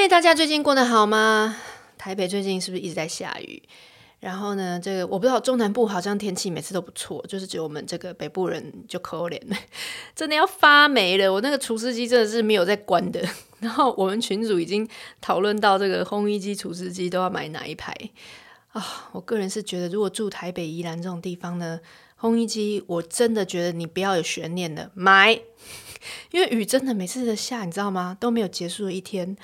嗨，大家最近过得好吗？台北最近是不是一直在下雨？然后呢，这个我不知道中南部好像天气每次都不错，就是只有我们这个北部人就可怜了，真的要发霉了。我那个除湿机真的是没有在关的。然后我们群组已经讨论到这个烘衣机、除湿机都要买哪一排啊？我个人是觉得，如果住台北、宜兰这种地方呢，烘衣机我真的觉得你不要有悬念的买，因为雨真的每次的下，你知道吗？都没有结束的一天。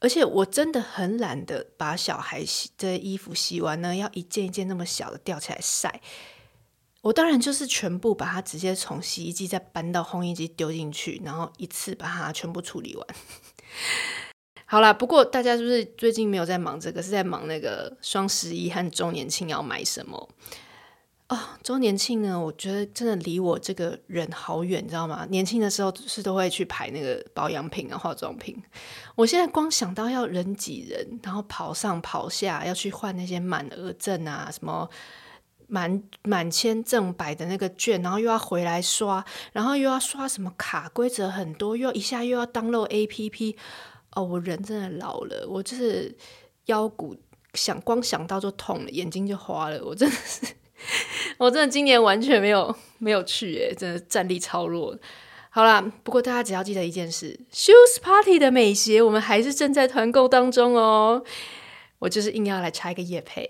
而且我真的很懒得把小孩洗的衣服洗完呢，要一件一件那么小的吊起来晒。我当然就是全部把它直接从洗衣机再搬到烘衣机丢进去，然后一次把它全部处理完。好啦，不过大家是不是最近没有在忙这个？是在忙那个双十一和周年庆要买什么？哦，周年庆呢，我觉得真的离我这个人好远，你知道吗？年轻的时候是都会去排那个保养品啊、化妆品。我现在光想到要人挤人，然后跑上跑下，要去换那些满额证啊，什么满满千正百的那个券，然后又要回来刷，然后又要刷什么卡，规则很多，又要一下又要登录 APP。哦，我人真的老了，我就是腰骨想光想到就痛了，眼睛就花了，我真的是。我真的今年完全没有 没有去耶，真的战力超弱。好啦，不过大家只要记得一件事，Shoes Party 的美鞋我们还是正在团购当中哦。我就是硬要来插一个夜配，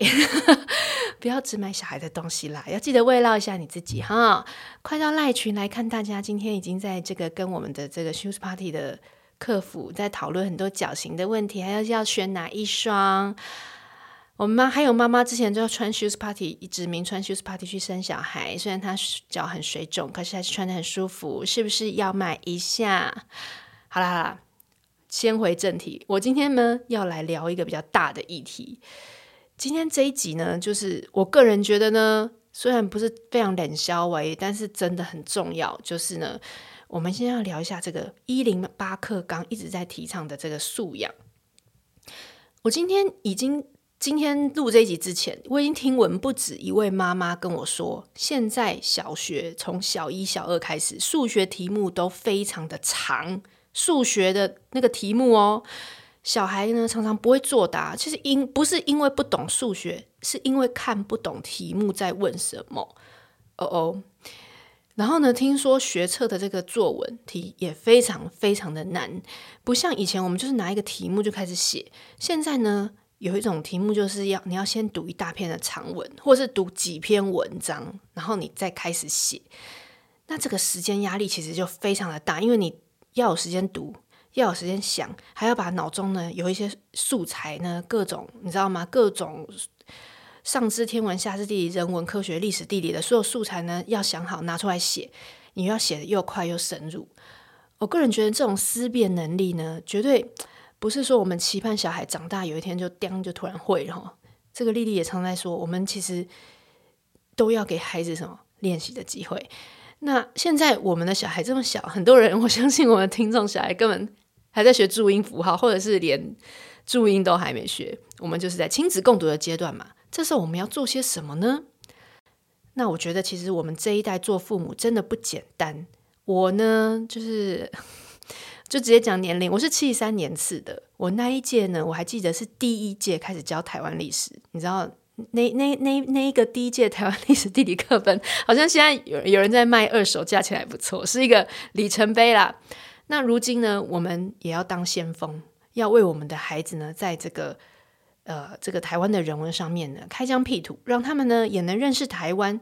不要只买小孩的东西啦，要记得慰劳一下你自己哈。快到赖群来看，大家今天已经在这个跟我们的这个 Shoes Party 的客服在讨论很多脚型的问题，还要要选哪一双。我们妈还有妈妈之前就要穿 shoes party，指明穿 shoes party 去生小孩。虽然她脚很水肿，可是还是穿得很舒服，是不是要买一下？好啦好啦，先回正题。我今天呢要来聊一个比较大的议题。今天这一集呢，就是我个人觉得呢，虽然不是非常冷消微，但是真的很重要。就是呢，我们先要聊一下这个一零八课刚一直在提倡的这个素养。我今天已经。今天录这一集之前，我已经听闻不止一位妈妈跟我说，现在小学从小一、小二开始，数学题目都非常的长，数学的那个题目哦，小孩呢常常不会作答，其实因不是因为不懂数学，是因为看不懂题目在问什么。哦哦，然后呢，听说学测的这个作文题也非常非常的难，不像以前我们就是拿一个题目就开始写，现在呢。有一种题目就是要你要先读一大篇的长文，或是读几篇文章，然后你再开始写。那这个时间压力其实就非常的大，因为你要有时间读，要有时间想，还要把脑中呢有一些素材呢，各种你知道吗？各种上知天文下知地理、人文科学、历史地理的所有素材呢，要想好拿出来写。你要写得又快又深入。我个人觉得这种思辨能力呢，绝对。不是说我们期盼小孩长大有一天就叮就突然会了，这个丽丽也常在说，我们其实都要给孩子什么练习的机会。那现在我们的小孩这么小，很多人我相信我们听众小孩根本还在学注音符号，或者是连注音都还没学。我们就是在亲子共读的阶段嘛，这时候我们要做些什么呢？那我觉得其实我们这一代做父母真的不简单。我呢，就是。就直接讲年龄，我是七三年次的。我那一届呢，我还记得是第一届开始教台湾历史。你知道，那那那那一个第一届台湾历史地理课本，好像现在有有人在卖二手，价钱还不错，是一个里程碑啦。那如今呢，我们也要当先锋，要为我们的孩子呢，在这个呃这个台湾的人文上面呢，开疆辟土，让他们呢也能认识台湾。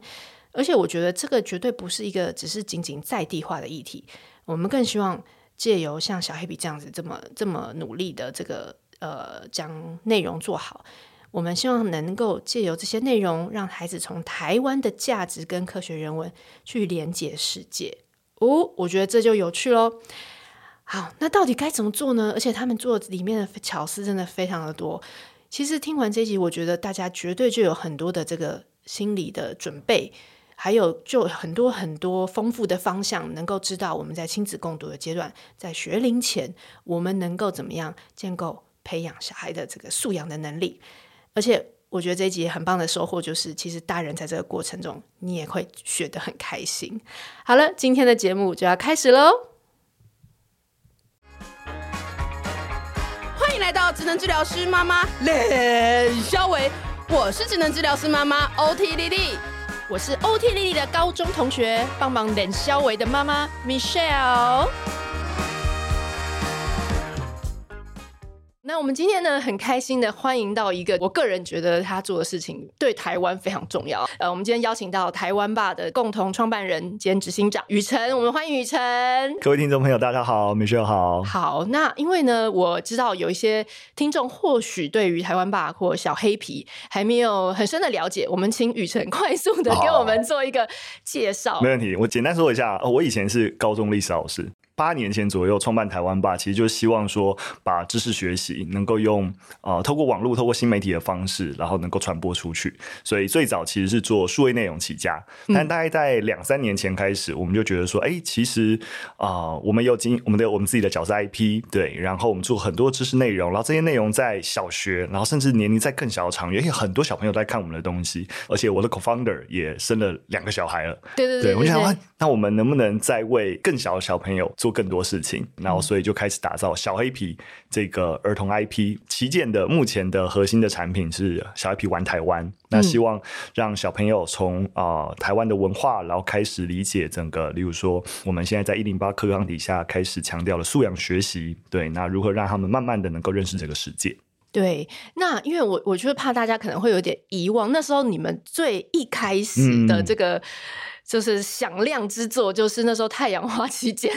而且我觉得这个绝对不是一个只是仅仅在地化的议题，我们更希望。借由像小黑笔这样子这么这么努力的这个呃将内容做好，我们希望能够借由这些内容，让孩子从台湾的价值跟科学人文去连接世界。哦，我觉得这就有趣喽。好，那到底该怎么做呢？而且他们做里面的巧思真的非常的多。其实听完这集，我觉得大家绝对就有很多的这个心理的准备。还有就很多很多丰富的方向，能够知道我们在亲子共读的阶段，在学龄前，我们能够怎么样建构培养小孩的这个素养的能力。而且我觉得这一集很棒的收获就是，其实大人在这个过程中，你也会学得很开心。好了，今天的节目就要开始喽。迎来到职能治疗师妈妈冷肖维，我是职能治疗师妈妈 OT 莉莉，我是欧 T 丽丽的高中同学，帮忙冷肖维的妈妈 Michelle。那我们今天呢，很开心的欢迎到一个，我个人觉得他做的事情对台湾非常重要。呃，我们今天邀请到台湾吧的共同创办人兼执行长雨辰，我们欢迎雨辰。各位听众朋友，大家好，Michelle 好。好，那因为呢，我知道有一些听众或许对于台湾吧或小黑皮还没有很深的了解，我们请雨辰快速的给我们做一个介绍。没问题，我简单说一下，我以前是高中历史老师。八年前左右创办台湾吧，其实就是希望说，把知识学习能够用呃透过网络、透过新媒体的方式，然后能够传播出去。所以最早其实是做数位内容起家，但大概在两三年前开始，我们就觉得说，哎、欸，其实啊、呃，我们有经我们的我们自己的角色 IP，对，然后我们做很多知识内容，然后这些内容在小学，然后甚至年龄在更小的场域，很多小朋友在看我们的东西，而且我的 co-founder 也生了两个小孩了，对对对，我就想，那我们能不能再为更小的小朋友做更多事情，然后所以就开始打造小黑皮这个儿童 IP。旗舰的目前的核心的产品是小黑皮玩台湾，那希望让小朋友从啊、呃、台湾的文化，然后开始理解整个，例如说我们现在在一零八课纲底下开始强调了素养学习，对，那如何让他们慢慢的能够认识这个世界？对，那因为我我就是怕大家可能会有点遗忘，那时候你们最一开始的这个。嗯就是响亮之作，就是那时候太阳花期间，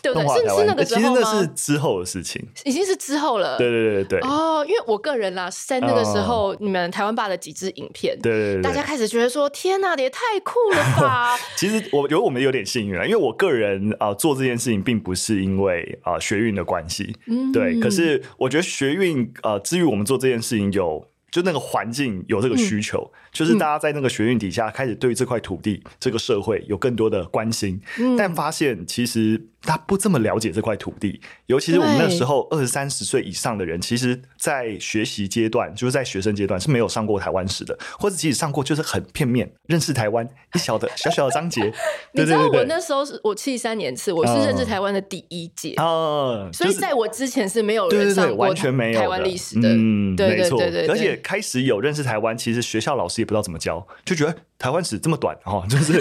对不对？是是那个时候吗？其实那是之后的事情，已经是之后了。对对对对哦，因为我个人啦，是在那个时候，你们台湾吧的几支影片，对对对，大家开始觉得说：“天哪，也太酷了吧！”其实我觉得我们有点幸运了，因为我个人啊、呃、做这件事情，并不是因为啊、呃、学运的关系，嗯，对。可是我觉得学运啊、呃，至于我们做这件事情有。就那个环境有这个需求，嗯，就是大家在那个学运底下开始对这块土地，嗯，这个社会有更多的关心，嗯，但发现其实。他不这么了解这块土地，尤其是我们那时候二三十岁以上的人，其实，在学习阶段，就是在学生阶段是没有上过台湾史的，或者即使上过，就是很片面认识台湾一小的小小的章节。你知道我那时候是我七三年次，我是认识台湾的第一届。啊，所以在我之前是没有人上过台湾历史的。嗯，对对对对，而且开始有认识台湾，其实学校老师也不知道怎么教，就觉得台湾史这么短哦，就是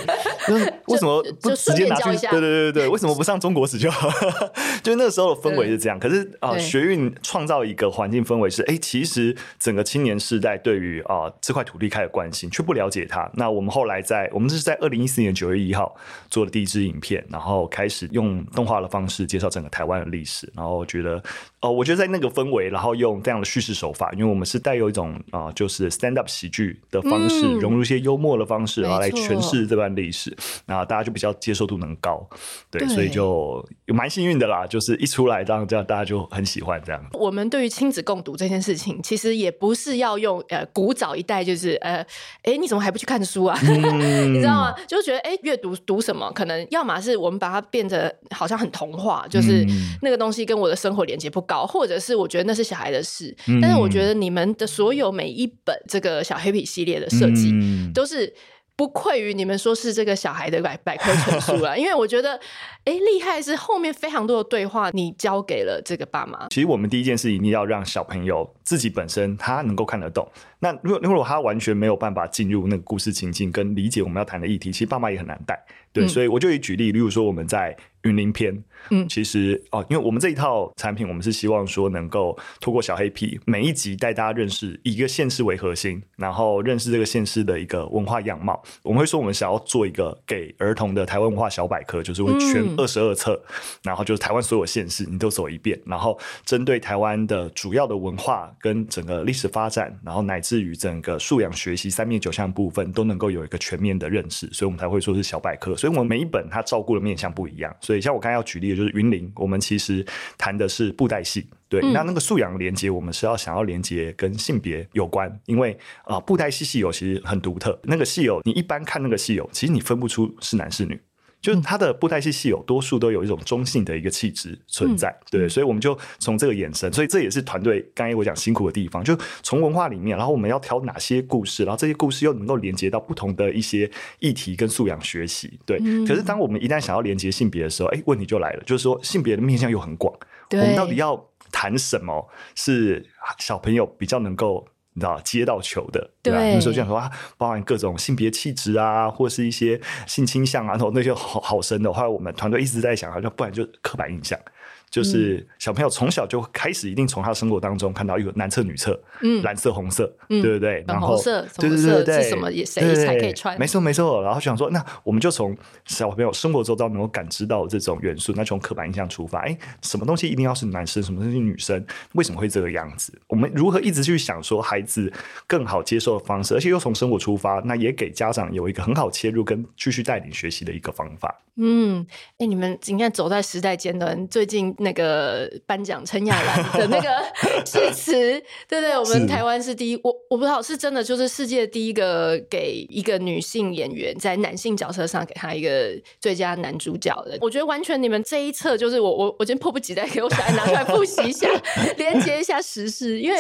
为什么不直接拿去？对对对对，为什么不上中？国史就好，就那个时候的氛围是这样。可是啊、呃，学运创造一个环境氛围是，哎、欸，其实整个青年世代对于啊、呃、这块土地开始关心，却不了解它。那我们后来在，我们是在二零一四年九月一号做的第一支影片，然后开始用动画的方式介绍整个台湾的历史。然后我觉得，哦、呃，我觉得在那个氛围，然后用这样的叙事手法，因为我们是带有一种啊、呃，就是 stand up 喜剧的方式、嗯，融入一些幽默的方式，啊来诠释这段历史，然后大家就比较接受度能高。对，对所以就。有蛮幸运的啦，就是一出来，这样这样大家就很喜欢这样。我们对于亲子共读这件事情，其实也不是要用呃古早一代，就是呃，哎、欸，你怎么还不去看书啊？嗯、你知道吗？就是觉得哎，阅、欸、读读什么？可能要么是我们把它变得好像很童话，就是那个东西跟我的生活连接不高，或者是我觉得那是小孩的事。嗯、但是我觉得你们的所有每一本这个小黑皮系列的设计、嗯，都是。不愧于你们说是这个小孩的百百科全书了，因为我觉得，哎，厉害是后面非常多的对话，你交给了这个爸妈。其实我们第一件事一定要让小朋友自己本身他能够看得懂。那如果如果他完全没有办法进入那个故事情境跟理解我们要谈的议题，其实爸妈也很难带。对，所以我就以举例，例如说我们在云林篇，嗯，其实哦，因为我们这一套产品，我们是希望说能够透过小黑皮每一集带大家认识以一个县市为核心，然后认识这个县市的一个文化样貌。我们会说，我们想要做一个给儿童的台湾文化小百科，就是会全二十二册，然后就是台湾所有县市你都走一遍，然后针对台湾的主要的文化跟整个历史发展，然后乃至于整个素养学习三面九项部分都能够有一个全面的认识，所以我们才会说是小百科。所以，我们每一本它照顾的面向不一样。所以，像我刚才要举例的就是云林，我们其实谈的是布袋戏。对，那那个素养连接，我们是要想要连接跟性别有关，因为啊、呃，布袋戏戏友其实很独特。那个戏友，你一般看那个戏友，其实你分不出是男是女。就是他的布袋戏戏友，多数都有一种中性的一个气质存在，嗯，对，所以我们就从这个眼神，所以这也是团队刚才我讲辛苦的地方，就从文化里面，然后我们要挑哪些故事，然后这些故事又能够连接到不同的一些议题跟素养学习，对。可是当我们一旦想要连接性别的时候，哎，问题就来了，就是说性别的面向又很广。我们到底要谈什么是小朋友比较能够你知道接到球的，对吧？那时候就想说啊，包含各种性别气质啊，或是一些性倾向啊，然后那些好好深的。后来我们团队一直在想，啊，就不然就刻板印象。就是小朋友从小就开始，一定从他生活当中看到一个男厕、女厕，嗯，蓝色、红色，嗯，对不对？然后，色，对对对对，是什么也谁才可以穿？没错没错。然后想说，那我们就从小朋友生活周遭能够感知到这种元素，那从刻板印象出发，哎，什么东西一定要是男生，什么东西是女生？为什么会这个样子？我们如何一直去想说孩子更好接受的方式，而且又从生活出发，那也给家长有一个很好切入跟继续带领学习的一个方法。嗯，哎，你们今天走在时代尖端，最近那个颁奖陈亚兰的那个 致辞，对对，我们台湾是第一，我我不知道是真的，就是世界第一个给一个女性演员在男性角色上给她一个最佳男主角的。我觉得完全你们这一侧就是我我我今天迫不及待给我小孩拿出来复习一下，连接一下时事，因为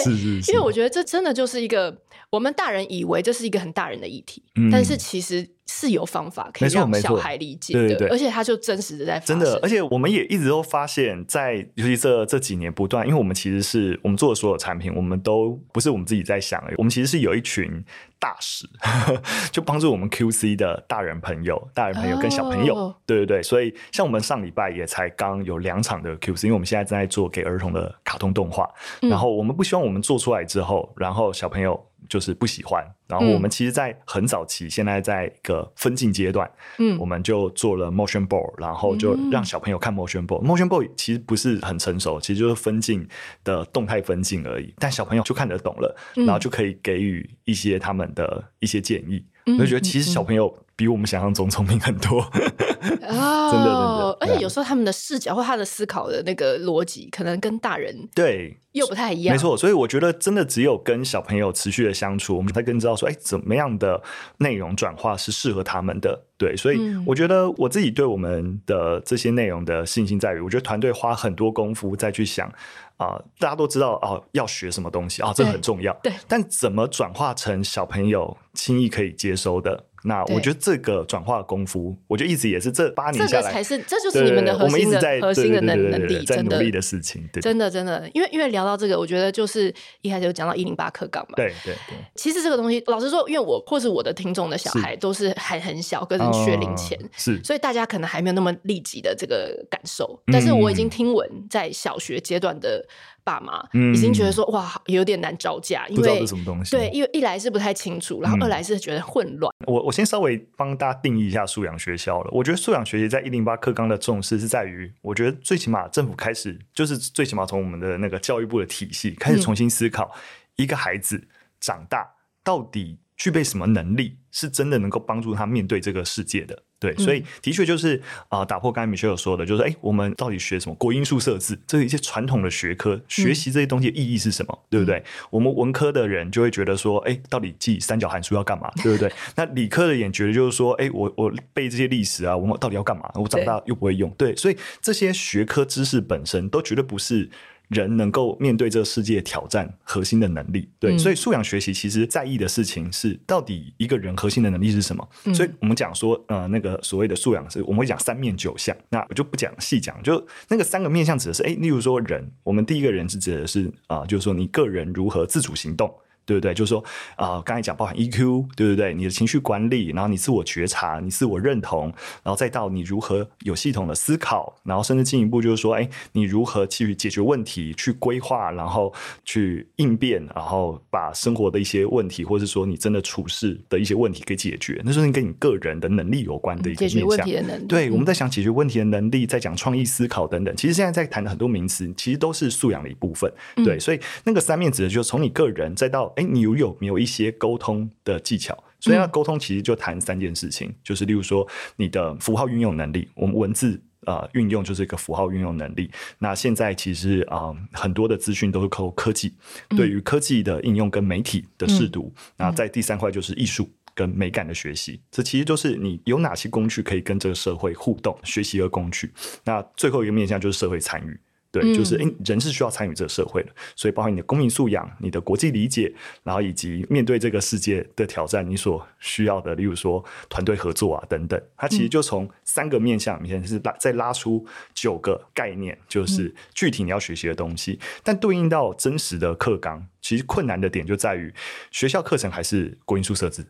因为我觉得这真的就是一个我们大人以为这是一个很大人的议题，嗯、但是其实。是有方法可以让小孩理解的，对对对，而且他就真实的在发生。真的，而且我们也一直都发现，在尤其这这几年不断，因为我们其实是我们做的所有产品，我们都不是我们自己在想，我们其实是有一群大使，就帮助我们 QC 的大人朋友、大人朋友跟小朋友，哦、对对对。所以像我们上礼拜也才刚有两场的 QC，因为我们现在正在做给儿童的卡通动画，嗯、然后我们不希望我们做出来之后，然后小朋友。就是不喜欢，然后我们其实，在很早期，嗯、现在在一个分镜阶段，嗯，我们就做了 motion board，然后就让小朋友看 motion board。嗯、motion board 其实不是很成熟，其实就是分镜的动态分镜而已，但小朋友就看得懂了，嗯、然后就可以给予一些他们的一些建议。我、嗯、就觉得其实小朋友比我们想象中聪明很多。哦，真的，真的，而且有时候他们的视角或他的思考的那个逻辑，可能跟大人对又不太一样。没错，所以我觉得真的只有跟小朋友持续的相处，我们才更知道说，哎，怎么样的内容转化是适合他们的。对，所以我觉得我自己对我们的这些内容的信心在于，我觉得团队花很多功夫再去想啊、呃，大家都知道哦、呃，要学什么东西啊、哦，这很重要。对，但怎么转化成小朋友轻易可以接收的？那我觉得这个转化功夫，我觉得一直也是这八年下来，这个才是，这就是你们的核心的核心的能能力，在努力的事情。对真的真的，因为因为聊到这个，我觉得就是一开始就讲到一零八课纲嘛。对对对。其实这个东西，老实说，因为我或是我的听众的小孩都是还很小，跟学龄前，是，所以大家可能还没有那么立即的这个感受。但是我已经听闻，在小学阶段的。爸妈嗯已经觉得说哇，有点难招架，因为什么东西？对，因为一来是不太清楚，然后二来是觉得混乱。我我先稍微帮大家定义一下素养学校了。我觉得素养学习在一零八课纲的重视是在于，我觉得最起码政府开始就是最起码从我们的那个教育部的体系开始重新思考，一个孩子长大到底具备什么能力，是真的能够帮助他面对这个世界的。对，所以的确就是啊、呃，打破刚才 Michelle 说的，就是哎，我们到底学什么国音数设置，这是一些传统的学科，学习这些东西的意义是什么？嗯、对不对？我们文科的人就会觉得说，哎，到底记三角函数要干嘛？对不对？那理科的人觉得就是说，哎，我我背这些历史啊，我们到底要干嘛？我长大又不会用。对，对，所以这些学科知识本身都绝对不是。人能够面对这个世界挑战核心的能力，对，嗯、所以素养学习其实在意的事情是，到底一个人核心的能力是什么？嗯、所以我们讲说，呃，那个所谓的素养是，我们会讲三面九项，那我就不讲细讲，就那个三个面向指的是，哎，例如说人，我们第一个人是指的是啊、呃，就是说你个人如何自主行动。对不对？就是说，啊、呃，刚才讲包含 EQ，对不对？你的情绪管理，然后你自我觉察，你自我认同，然后再到你如何有系统的思考，然后甚至进一步就是说，哎，你如何去解决问题，去规划，然后去应变，然后把生活的一些问题，或者是说你真的处事的一些问题给解决，那是你跟你个人的能力有关的一个面向。解决问题的能力。对，我们在想解决问题的能力，在讲创意思考等等。其实现在在谈的很多名词，其实都是素养的一部分。对，嗯、所以那个三面指的就是从你个人再到。哎，你有有没有一些沟通的技巧？所以要沟通，其实就谈三件事情，嗯、就是例如说你的符号运用能力，我们文字啊、呃、运用就是一个符号运用能力。那现在其实啊、呃、很多的资讯都是靠科技，嗯、对于科技的应用跟媒体的试读。那、嗯、在第三块就是艺术跟美感的学习，嗯、这其实就是你有哪些工具可以跟这个社会互动学习的工具。那最后一个面向就是社会参与。对，就是诶，人是需要参与这个社会的，所以包括你的公民素养、你的国际理解，然后以及面对这个世界的挑战，你所需要的，例如说团队合作啊等等，它其实就从三个面向里面是拉再拉出九个概念，就是具体你要学习的东西，但对应到真实的课纲，其实困难的点就在于学校课程还是国英数设置。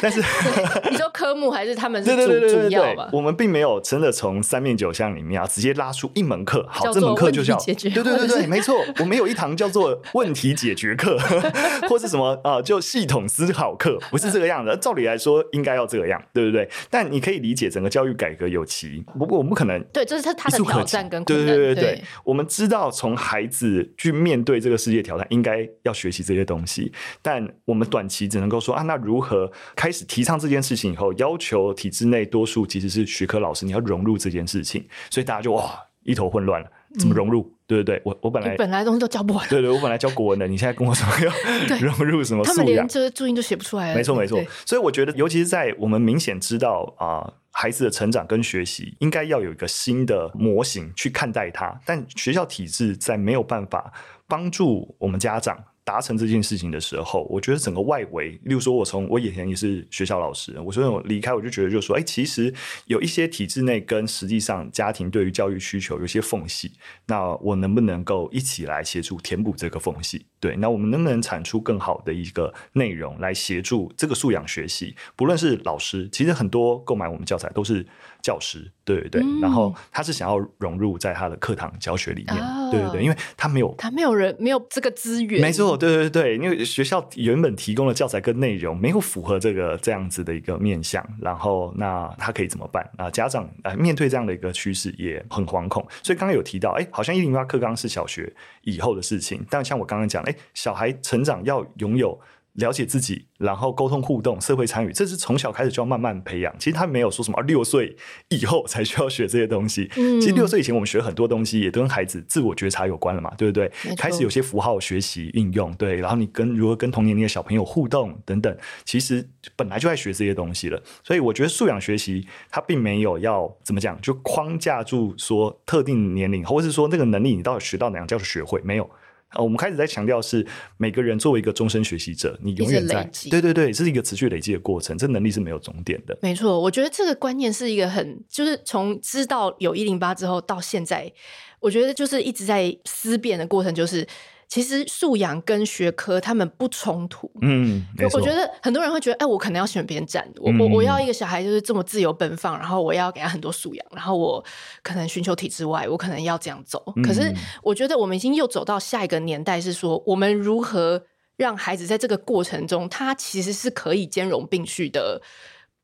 但是 你说科目还是他们是主主要吧？我们并没有真的从三面九项里面啊，直接拉出一门课，好，这门课就叫对对对对，没错，我们有一堂叫做问题解决课，或是什么啊，就系统思考课，不是这个样子。照理来说，应该要这个样，对不对？但你可以理解，整个教育改革有其，不过我们不可能对，这是他他的挑战跟对对对对，我们知道从孩子去面对这个世界挑战，应该要学习这些东西，但我们短期只能够说啊，那如何开？开始提倡这件事情以后，要求体制内多数其实是学科老师，你要融入这件事情，所以大家就哇一头混乱了，怎么融入？嗯、对不对？我我本来本来东西都教不完，对对，我本来教国文的，你现在跟我说要融入什么素养？他们连这个注音都写不出来了。没错没错，所以我觉得，尤其是在我们明显知道啊、呃，孩子的成长跟学习应该要有一个新的模型去看待它，但学校体制在没有办法帮助我们家长。达成这件事情的时候，我觉得整个外围，例如说，我从我以前也是学校老师，我说我离开，我就觉得，就说，哎，其实有一些体制内跟实际上家庭对于教育需求有些缝隙，那我能不能够一起来协助填补这个缝隙？对，那我们能不能产出更好的一个内容来协助这个素养学习？不论是老师，其实很多购买我们教材都是教师，对对对，嗯、然后他是想要融入在他的课堂教学里面，哦、对对对，因为他没有他没有人没有这个资源，没错，对对对，因为学校原本提供的教材跟内容没有符合这个这样子的一个面向，然后那他可以怎么办？啊家长呃面对这样的一个趋势也很惶恐，所以刚刚有提到，哎，好像一零八课纲是小学以后的事情，但像我刚刚讲。哎，小孩成长要拥有了解自己，然后沟通互动、社会参与，这是从小开始就要慢慢培养。其实他没有说什么六岁以后才需要学这些东西。嗯，其实六岁以前我们学很多东西，也都跟孩子自我觉察有关了嘛，对不对？开始有些符号学习应用，对，然后你跟如何跟同年龄的小朋友互动等等，其实本来就在学这些东西了。所以我觉得素养学习它并没有要怎么讲，就框架住说特定年龄，或者是说那个能力你到底学到哪样叫做学会没有。啊，我们开始在强调是每个人作为一个终身学习者，你永远在对对对，这是一个持续累积的过程，这能力是没有终点的。没错，我觉得这个观念是一个很，就是从知道有一零八之后到现在，我觉得就是一直在思辨的过程，就是。其实素养跟学科他们不冲突，嗯，我觉得很多人会觉得，哎，我可能要选边站，我我我要一个小孩就是这么自由奔放，然后我要给他很多素养，然后我可能寻求体制外，我可能要这样走。可是我觉得我们已经又走到下一个年代，是说我们如何让孩子在这个过程中，他其实是可以兼容并蓄的。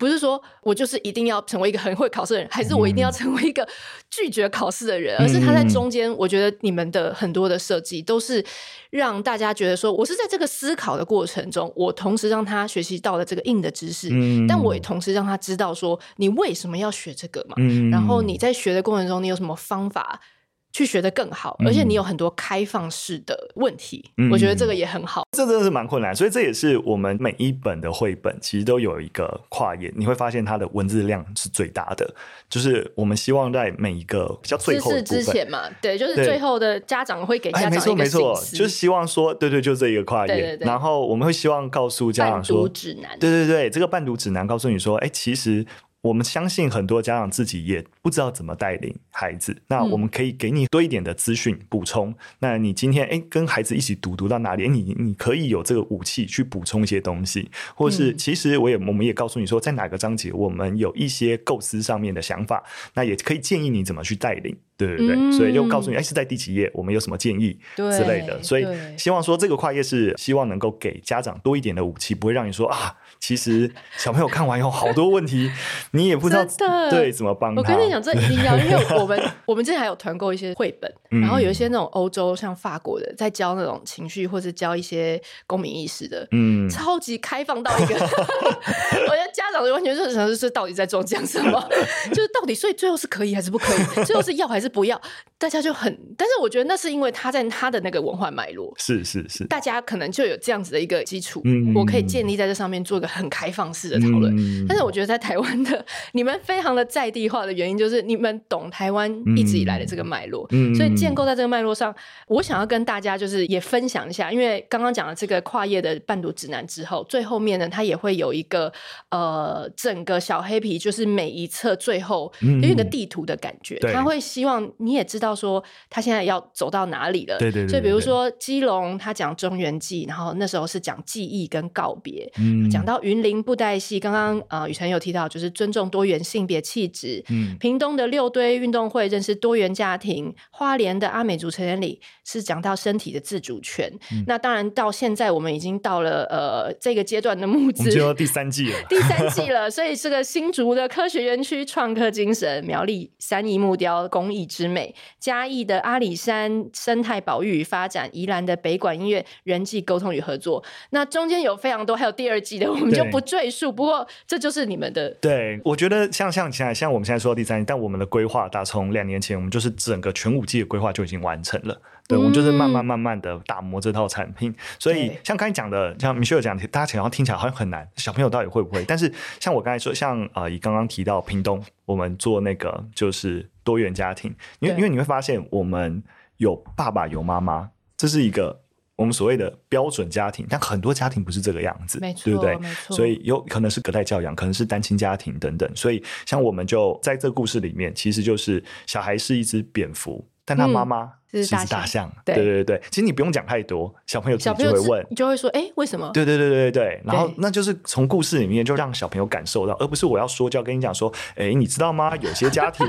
不是说我就是一定要成为一个很会考试的人，还是我一定要成为一个拒绝考试的人，嗯、而是他在中间。我觉得你们的很多的设计都是让大家觉得说，我是在这个思考的过程中，我同时让他学习到了这个硬的知识，嗯、但我也同时让他知道说，你为什么要学这个嘛？嗯、然后你在学的过程中，你有什么方法？去学的更好，而且你有很多开放式的问题，嗯、我觉得这个也很好。这真的是蛮困难，所以这也是我们每一本的绘本其实都有一个跨页，你会发现它的文字量是最大的。就是我们希望在每一个比较最后之前嘛，对，就是最后的家长会给家长一个、哎、没错没错，就是希望说，对对，就这一个跨页。对对对，然后我们会希望告诉家长说，指南，对对对，这个伴读指南告诉你说，哎，其实。我们相信很多家长自己也不知道怎么带领孩子，那我们可以给你多一点的资讯补充。嗯、那你今天诶跟孩子一起读读到哪里？你你可以有这个武器去补充一些东西，或是其实我也我们也告诉你说，在哪个章节我们有一些构思上面的想法，那也可以建议你怎么去带领。对对对，嗯、所以就告诉你，哎，是在第几页？我们有什么建议之类的？所以希望说这个跨页是希望能够给家长多一点的武器，不会让你说啊，其实小朋友看完以后好多问题，你也不知道的对怎么帮他。我跟你讲，这一定要，因为我们 我们之前还有团购一些绘本，嗯、然后有一些那种欧洲像法国的，在教那种情绪或是教一些公民意识的，嗯，超级开放到一个，我觉得家长就完全是想是到底在装讲什么，就是到底，所以最后是可以还是不可以？最后是要还是？是不要？大家就很，但是我觉得那是因为他在他的那个文化脉络，是是是，大家可能就有这样子的一个基础，嗯，我可以建立在这上面做一个很开放式的讨论。嗯、但是我觉得在台湾的你们非常的在地化的原因，就是你们懂台湾一直以来的这个脉络，嗯、所以建构在这个脉络上，我想要跟大家就是也分享一下，因为刚刚讲了这个跨页的伴读指南之后，最后面呢，它也会有一个呃，整个小黑皮就是每一册最后有一个地图的感觉，他、嗯、会希望你也知道说他现在要走到哪里了。对对对，对。所以比如说基隆，他讲中原记，然后那时候是讲记忆跟告别。嗯。讲到云林布袋戏，刚刚呃雨辰有提到就是尊重多元性别气质。嗯。屏东的六堆运动会认识多元家庭，花莲的阿美族成员里是讲到身体的自主权。嗯。那当然到现在我们已经到了呃这个阶段的募资，就要第三季了。第三季了，所以这个新竹的科学园区创客精神，苗栗三义木雕工艺之美，嘉义的阿里山生态保育与发展，宜兰的北管音乐人际沟通与合作。那中间有非常多，还有第二季的，我们就不赘述。不过这就是你们的。对，我觉得像像现在像我们现在说到第三季，但我们的规划，打从两年前，我们就是整个全五季的规划就已经完成了。对，我们就是慢慢慢慢的打磨这套产品。所以像刚才讲的，像 Michelle 讲，大家想要听起来好像很难，小朋友到底会不会？但是像我刚才说，像啊，以刚刚提到屏东，我们做那个就是多元家庭，因为因为你会发现，我们有爸爸有妈妈，这是一个我们所谓的标准家庭，但很多家庭不是这个样子，没，对不对？没错。所以有可能是隔代教养，可能是单亲家庭等等。所以像我们就在这个故事里面，其实就是小孩是一只蝙蝠，但他妈妈、嗯。是大，大象，对。对对对，其实你不用讲太多，小朋友自己就会问，你就会说，哎，为什么？对对对对对，然后那就是从故事里面就让小朋友感受到，而不是我要说就要跟你讲说，哎，你知道吗？有些家庭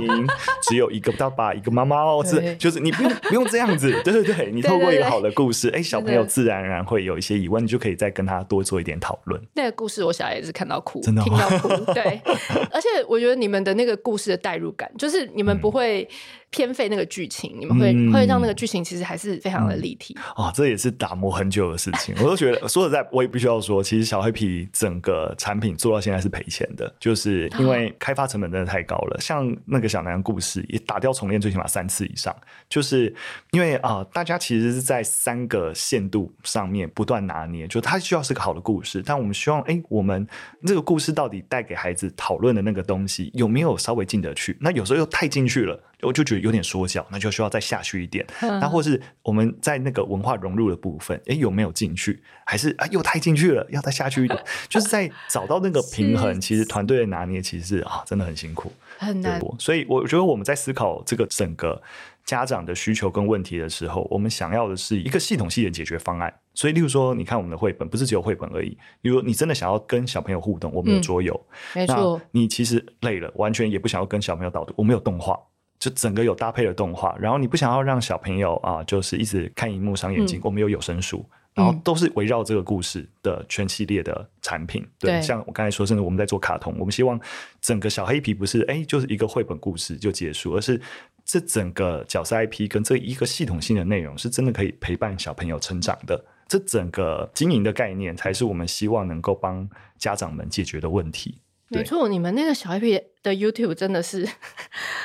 只有一个爸爸，一个妈妈哦，是就是你不用不用这样子，对对对，你 透过一个好的故事，哎，小朋友自然而然会有一些疑问，你就可以再跟他多做一点讨论。那个故事我小孩也是看到哭，真的听到哭，对，而且我觉得你们的那个故事的代入感，就是你们不会。偏废那个剧情，你们会、嗯、会让那个剧情其实还是非常的立体、嗯、哦。这也是打磨很久的事情，我都觉得 说实在，我也必须要说，其实小黑皮整个产品做到现在是赔钱的，就是因为开发成本真的太高了。哦、像那个小南故事也打掉重练，最起码三次以上，就是因为啊、呃，大家其实是在三个限度上面不断拿捏，就它需要是个好的故事，但我们希望，哎，我们这个故事到底带给孩子讨论的那个东西有没有稍微进得去？那有时候又太进去了。我就觉得有点缩小，那就需要再下去一点。那、嗯、或是我们在那个文化融入的部分，哎，有没有进去？还是啊，又太进去了，要再下去一点？就是在找到那个平衡。其实团队的拿捏其实是啊，真的很辛苦，很难。所以我觉得我们在思考这个整个家长的需求跟问题的时候，我们想要的是一个系统性的解决方案。所以，例如说，你看我们的绘本，不是只有绘本而已。比如你真的想要跟小朋友互动，我们有桌游，嗯、没错。你其实累了，完全也不想要跟小朋友导读，我们有动画。就整个有搭配的动画，然后你不想要让小朋友啊，就是一直看荧幕伤眼睛，嗯、我们有有声书，然后都是围绕这个故事的全系列的产品。嗯、对，像我刚才说，甚至我们在做卡通，我们希望整个小黑皮不是哎，就是一个绘本故事就结束，而是这整个角色 IP 跟这一个系统性的内容是真的可以陪伴小朋友成长的。这整个经营的概念，才是我们希望能够帮家长们解决的问题。没错，你们那个小黑皮的 YouTube 真的是，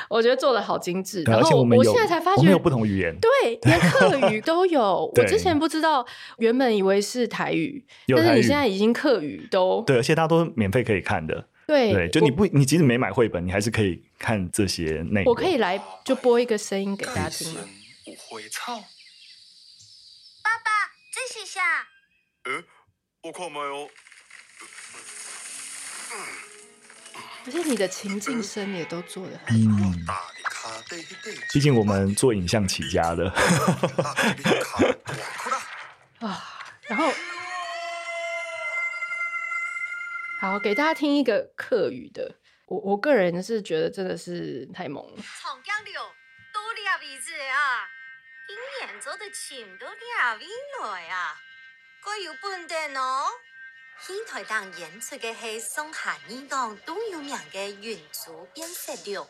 我觉得做的好精致。然后我现在才发觉，我们有不同语言，对，连客语都有。我之前不知道，原本以为是台语，但是你现在已经客语都对，而且大家都免费可以看的。对，对，就你不，你即使没买绘本，你还是可以看这些内容。我可以来就播一个声音给大家听吗？爸爸，这是啥？呃，我看没有。而且你的情境声也都做的很好。嗯，毕竟我们做影像起家的。啊，然后，好，给大家听一个客语的。我我个人是觉得真的是太猛了。戏台当演出嘅系松下二档都有名嘅原住变色龙，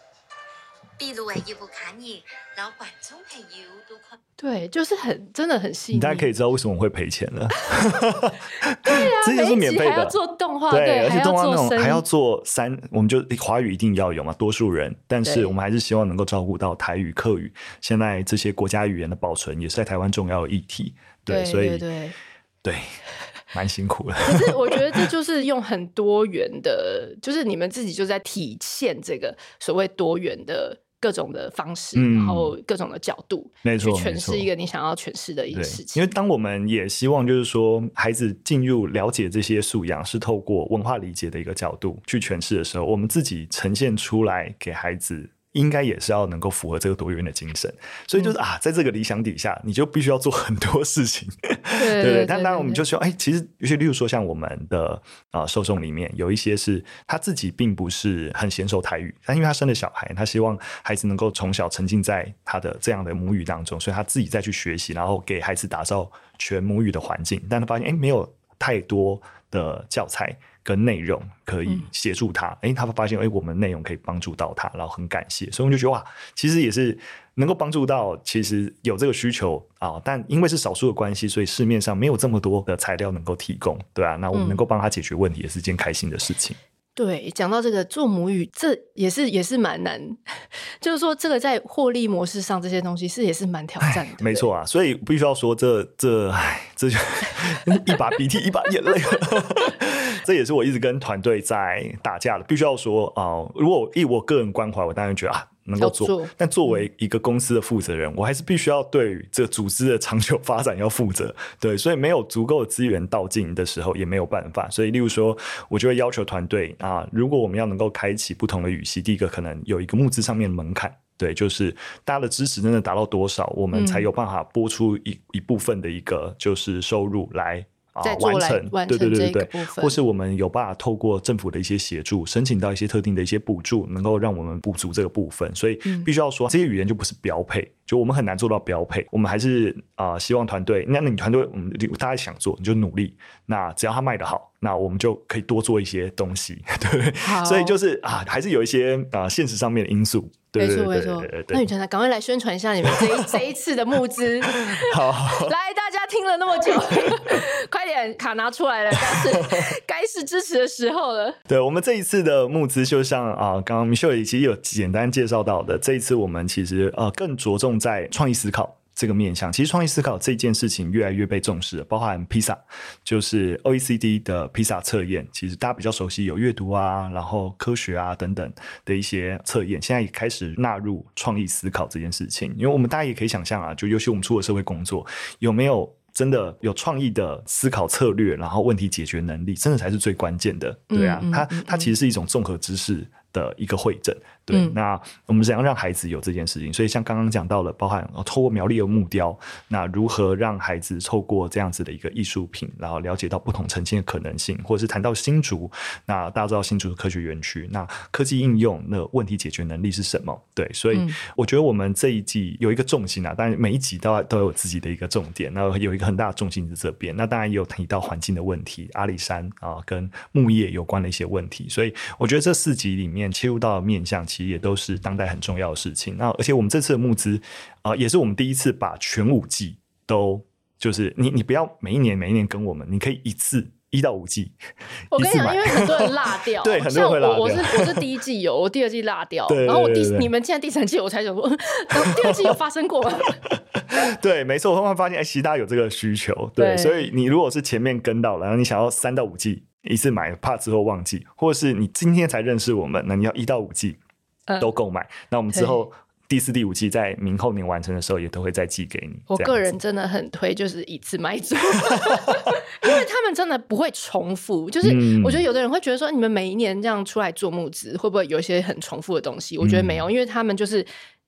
啲路系要不看你，然后观众朋友都看。对，就是很真的很细腻。大家可以知道为什么会赔钱了。对啊，这些是免费的。还要做动画，对，对而且动画那种还要，还要做三，我们就华语一定要有嘛，多数人。但是我们还是希望能够照顾到台语、客语，现在这些国家语言的保存也是在台湾重要的议题。对，对所以对，对，对，蛮辛苦的。可是我觉得这就是用很多元的，就是你们自己就在体现这个所谓多元的。各种的方式，嗯、然后各种的角度，没错，去诠释一个你想要诠释的一个事情。因为当我们也希望，就是说，孩子进入了解这些素养，是透过文化理解的一个角度去诠释的时候，我们自己呈现出来给孩子。应该也是要能够符合这个多元的精神，所以就是、嗯、啊，在这个理想底下，你就必须要做很多事情，对不，对。但当然，我们就说，哎，其实尤其例如说，像我们的啊、呃、受众里面有一些是他自己并不是很娴熟台语，但因为他生了小孩，他希望孩子能够从小沉浸在他的这样的母语当中，所以他自己再去学习，然后给孩子打造全母语的环境。但他发现，哎，没有太多的教材。跟内容可以协助他，哎、嗯，他会发现，哎，我们内容可以帮助到他，然后很感谢，所以我们就觉得哇，其实也是能够帮助到，其实有这个需求啊，但因为是少数的关系，所以市面上没有这么多的材料能够提供，对啊，那我们能够帮他解决问题，也是一件开心的事情。对，讲到这个做母语，这也是也是蛮难，就是说这个在获利模式上，这些东西是也是蛮挑战的。没错啊，所以必须要说这这，唉，这就 一把鼻涕一把眼泪。这也是我一直跟团队在打架的。必须要说啊、呃，如果以我个人关怀，我当然觉得啊能够做，做。但作为一个公司的负责人，我还是必须要对这个组织的长久发展要负责。对，所以没有足够的资源到进的时候，也没有办法。所以，例如说，我就会要求团队啊，如果我们要能够开启不同的语系，第一个可能有一个募资上面的门槛。对，就是大家的支持真的达到多少，我们才有办法拨出一、嗯、一部分的一个就是收入来。啊，完成，完成对对对对，或是我们有办法透过政府的一些协助，申请到一些特定的一些补助，能够让我们补足这个部分。所以必须要说，这些语言就不是标配，就我们很难做到标配。我们还是啊、呃，希望团队，那你团队，我们，大家想做，你就努力。那只要他卖得好，那我们就可以多做一些东西，对。所以就是啊，还是有一些啊、呃，现实上面的因素。对对对对对对，没错没错。那雨辰，赶快来宣传一下你们这一这一次的募资。好，好，来，听了那么久，快点卡拿出来了，该是该是支持的时候了。对，我们这一次的募资，就像啊，刚刚 Michelle 其实有简单介绍到的，这一次我们其实呃更着重在创意思考。这个面向，其实创意思考这件事情越来越被重视，包含披萨就是 OECD 的披萨测验，其实大家比较熟悉，有阅读啊，然后科学啊等等的一些测验，现在也开始纳入创意思考这件事情。因为我们大家也可以想象啊，就尤其我们出了社会工作，有没有真的有创意的思考策略，然后问题解决能力，真的才是最关键的。对啊，嗯嗯嗯嗯，它它其实是一种综合知识的一个汇整。对，嗯、那我们怎样让孩子有这件事情？所以像刚刚讲到了，包含透过苗栗的木雕，那如何让孩子透过这样子的一个艺术品，然后了解到不同呈现的可能性，或者是谈到新竹，那大家知道新竹的科学园区，那科技应用，那问题解决能力是什么？对，所以我觉得我们这一季有一个重心啊，当然每一集都都有自己的一个重点，那有一个很大的重心在这边。那当然也有提到环境的问题，阿里山啊跟木业有关的一些问题，所以我觉得这四集里面切入到的面向。其实也都是当代很重要的事情。那而且我们这次的募资啊、呃，也是我们第一次把全五季都，就是你你不要每一年每一年跟我们，你可以一次一到五季。我跟你讲，因为很多人落掉，对，很多人会落掉。我是我是第一季有，我第二季落掉，然后我第你们现在第三季我才想说，第二季有发生过吗？对，没错，我后来发现哎，其实大家有这个需求，对，对所以你如果是前面跟到了，然后你想要三到五季一次买，怕之后忘记，或者是你今天才认识我们，那你要一到五季。都购买，那我们之后第四、第五季在明后年完成的时候，也都会再寄给你。我个人真的很推，就是一次买足，因为他们真的不会重复。就是我觉得有的人会觉得说，你们每一年这样出来做募资，会不会有一些很重复的东西？我觉得没有，因为他们就是。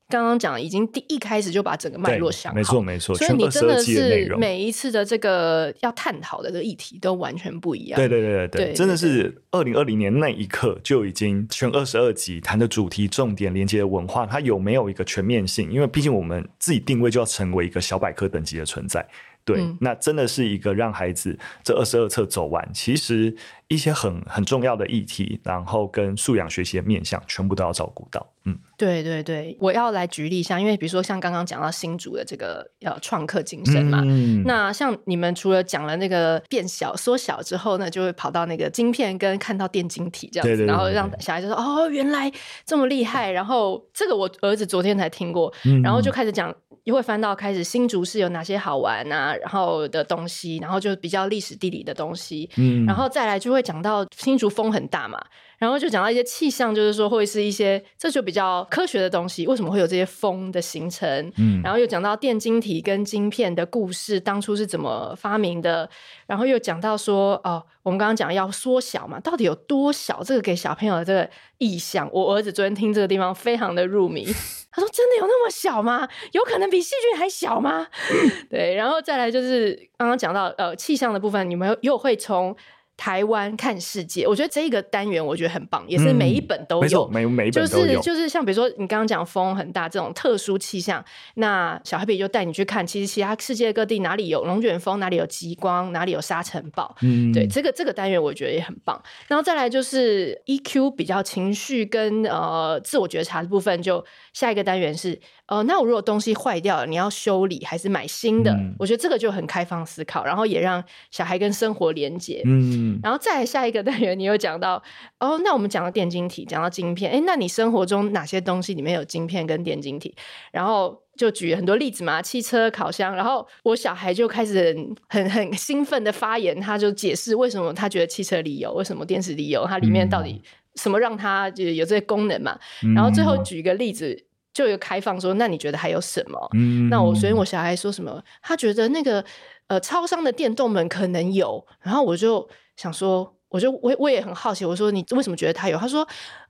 刚刚讲已经第一开始就把整个脉络想好，没错没错，所以你真的是每一次的这个要探讨的这个议题都完全不一样。对对对对对，对真的是二零二零年那一刻就已经全二十二集谈的主题重点连接的文化，它有没有一个全面性？因为毕竟我们自己定位就要成为一个小百科等级的存在。对，嗯、那真的是一个让孩子这二十二册走完，其实一些很很重要的议题，然后跟素养学习的面向，全部都要照顾到。嗯，对对对，我要来举例一下，因为比如说像刚刚讲到新竹的这个要创客精神嘛，嗯、那像你们除了讲了那个变小缩小之后呢，就会跑到那个晶片跟看到电晶体这样子，对对对对，然后让小孩就说哦，原来这么厉害。然后这个我儿子昨天才听过，嗯、然后就开始讲。又会翻到开始新竹市有哪些好玩啊，然后的东西，然后就比较历史地理的东西，嗯，然后再来就会讲到新竹风很大嘛，然后就讲到一些气象，就是说会是一些这就比较科学的东西，为什么会有这些风的形成？嗯，然后又讲到电晶体跟晶片的故事，当初是怎么发明的？然后又讲到说哦，我们刚刚讲要缩小嘛，到底有多小？这个给小朋友的这个意象，我儿子昨天听这个地方非常的入迷。他说：“真的有那么小吗？有可能比细菌还小吗？” 对，然后再来就是刚刚讲到呃气象的部分，你们又会从。台湾看世界，我觉得这个单元我觉得很棒，也是每一本都有，嗯、每每一本都有。就是就是像比如说你刚刚讲风很大这种特殊气象，那小黑皮就带你去看，其实其他世界各地哪里有龙卷风，哪里有极光，哪里有沙尘暴。嗯，对，这个这个单元我觉得也很棒。然后再来就是 EQ 比较情绪跟呃自我觉察的部分，就下一个单元是。哦、呃，那我如果东西坏掉了，你要修理还是买新的？嗯、我觉得这个就很开放思考，然后也让小孩跟生活连接。嗯，然后再下一个单元，你又讲到哦，那我们讲到电晶体，讲到晶片，哎，那你生活中哪些东西里面有晶片跟电晶体？然后就举很多例子嘛，汽车、烤箱。然后我小孩就开始很很兴奋的发言，他就解释为什么他觉得汽车里有，为什么电池里有，它里面到底什么让它就有这些功能嘛？嗯、然后最后举一个例子。就有开放说，那你觉得还有什么？嗯，那我所以我小孩说什么？他觉得那个呃，超商的电动门可能有，然后我就想说。我就我我也很好奇，我说你为什么觉得他有？他说，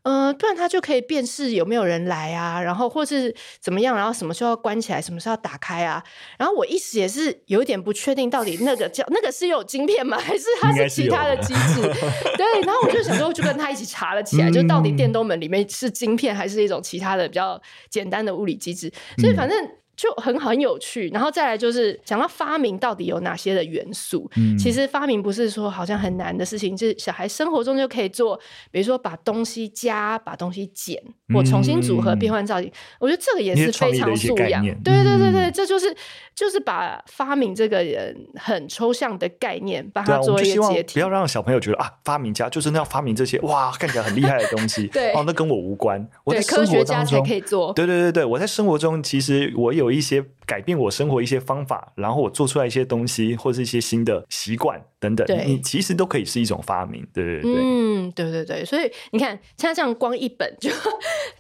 嗯、呃，不然他就可以辨识有没有人来啊，然后或是怎么样，然后什么时候要关起来，什么时候要打开啊？然后我一时也是有一点不确定，到底那个叫那个是有晶片吗？还是它是其他的机制？对，然后我就想说，就跟他一起查了起来，就到底电动门里面是晶片，还是一种其他的比较简单的物理机制？所以反正。就很很有趣，然后再来就是讲到发明到底有哪些的元素。嗯，其实发明不是说好像很难的事情，就是小孩生活中就可以做，比如说把东西加、把东西减，或重新组合、变换造型。我觉得这个也是非常素养。对对对对，这就是就是把发明这个人很抽象的概念，把它做一个解题。不要让小朋友觉得啊，发明家就是那要发明这些哇，看起来很厉害的东西。对哦，那跟我无关。我在科学家才可以做。对对对对，我在生活中其实我有。有一些改变我生活一些方法，然后我做出来一些东西，或是一些新的习惯等等，对。你其实都可以是一种发明，对对对，嗯，对对对，所以你看，像这样光一本就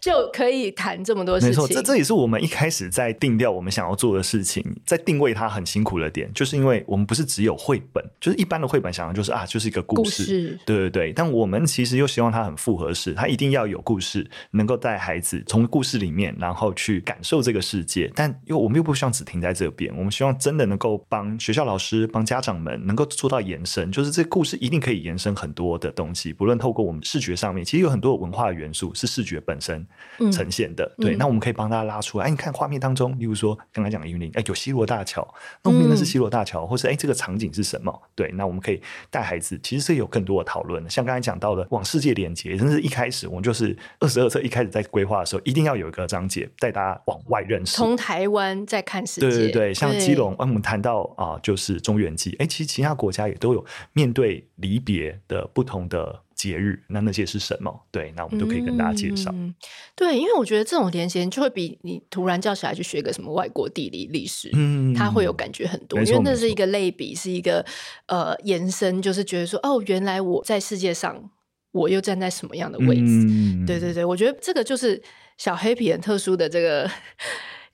就可以谈这么多事情，没错，这这也是我们一开始在定调我们想要做的事情，在定位它很辛苦的点，就是因为我们不是只有绘本，就是一般的绘本想的就是啊，就是一个故事，故事。对对对，但我们其实又希望它很复合式，它一定要有故事，能够带孩子从故事里面，然后去感受这个世界，但因为我们又不希望只停在这边，我们希望真的能够帮学校老师、帮家长们能够做到延伸，就是这个故事一定可以延伸很多的东西。不论透过我们视觉上面，其实有很多文化的元素是视觉本身呈现的。嗯、对，那我们可以帮大家拉出来。哎，你看画面当中，例如说刚才讲的云林，哎，有西罗大桥，那我们那是西罗大桥，或是哎，这个场景是什么？对，那我们可以带孩子，其实是有更多的讨论。像刚才讲到的，往世界连接，真是一开始我们就是二十二册一开始在规划的时候，一定要有一个章节带大家往外认识，从台湾。在看世界，对对对，像基隆，我们谈到啊，就是中原祭，哎，其实其他国家也都有面对离别的不同的节日，那那些是什么？对，那我们都可以跟大家介绍。嗯、对，因为我觉得这种连结就会比你突然叫小孩去学个什么外国地理历史，嗯，他会有感觉很多，因为那是一个类比，是一个呃延伸，就是觉得说，哦，原来我在世界上，我又站在什么样的位置？嗯、对对对，我觉得这个就是小黑皮很特殊的这个。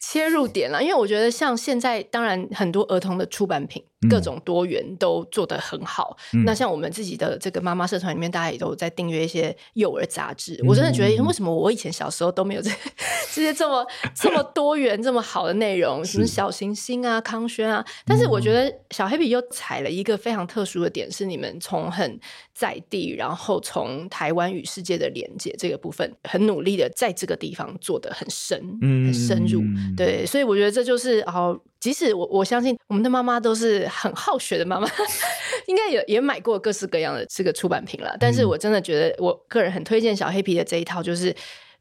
切入点了，因为我觉得像现在，当然很多儿童的出版品。各种多元都做得很好。嗯、那像我们自己的这个妈妈社团里面，大家也都在订阅一些幼儿杂志。嗯、我真的觉得，为什么我以前小时候都没有这 这些这么这么多元、这么好的内容？什么小行星啊、康轩啊。但是我觉得小黑笔又踩了一个非常特殊的点，是你们从很在地，然后从台湾与世界的连接这个部分，很努力的在这个地方做得很深、很深入。对，所以我觉得这就是哦。即使我我相信我们的妈妈都是很好学的妈妈，应该也也买过各式各样的这个出版品了。但是我真的觉得，我个人很推荐小黑皮的这一套，就是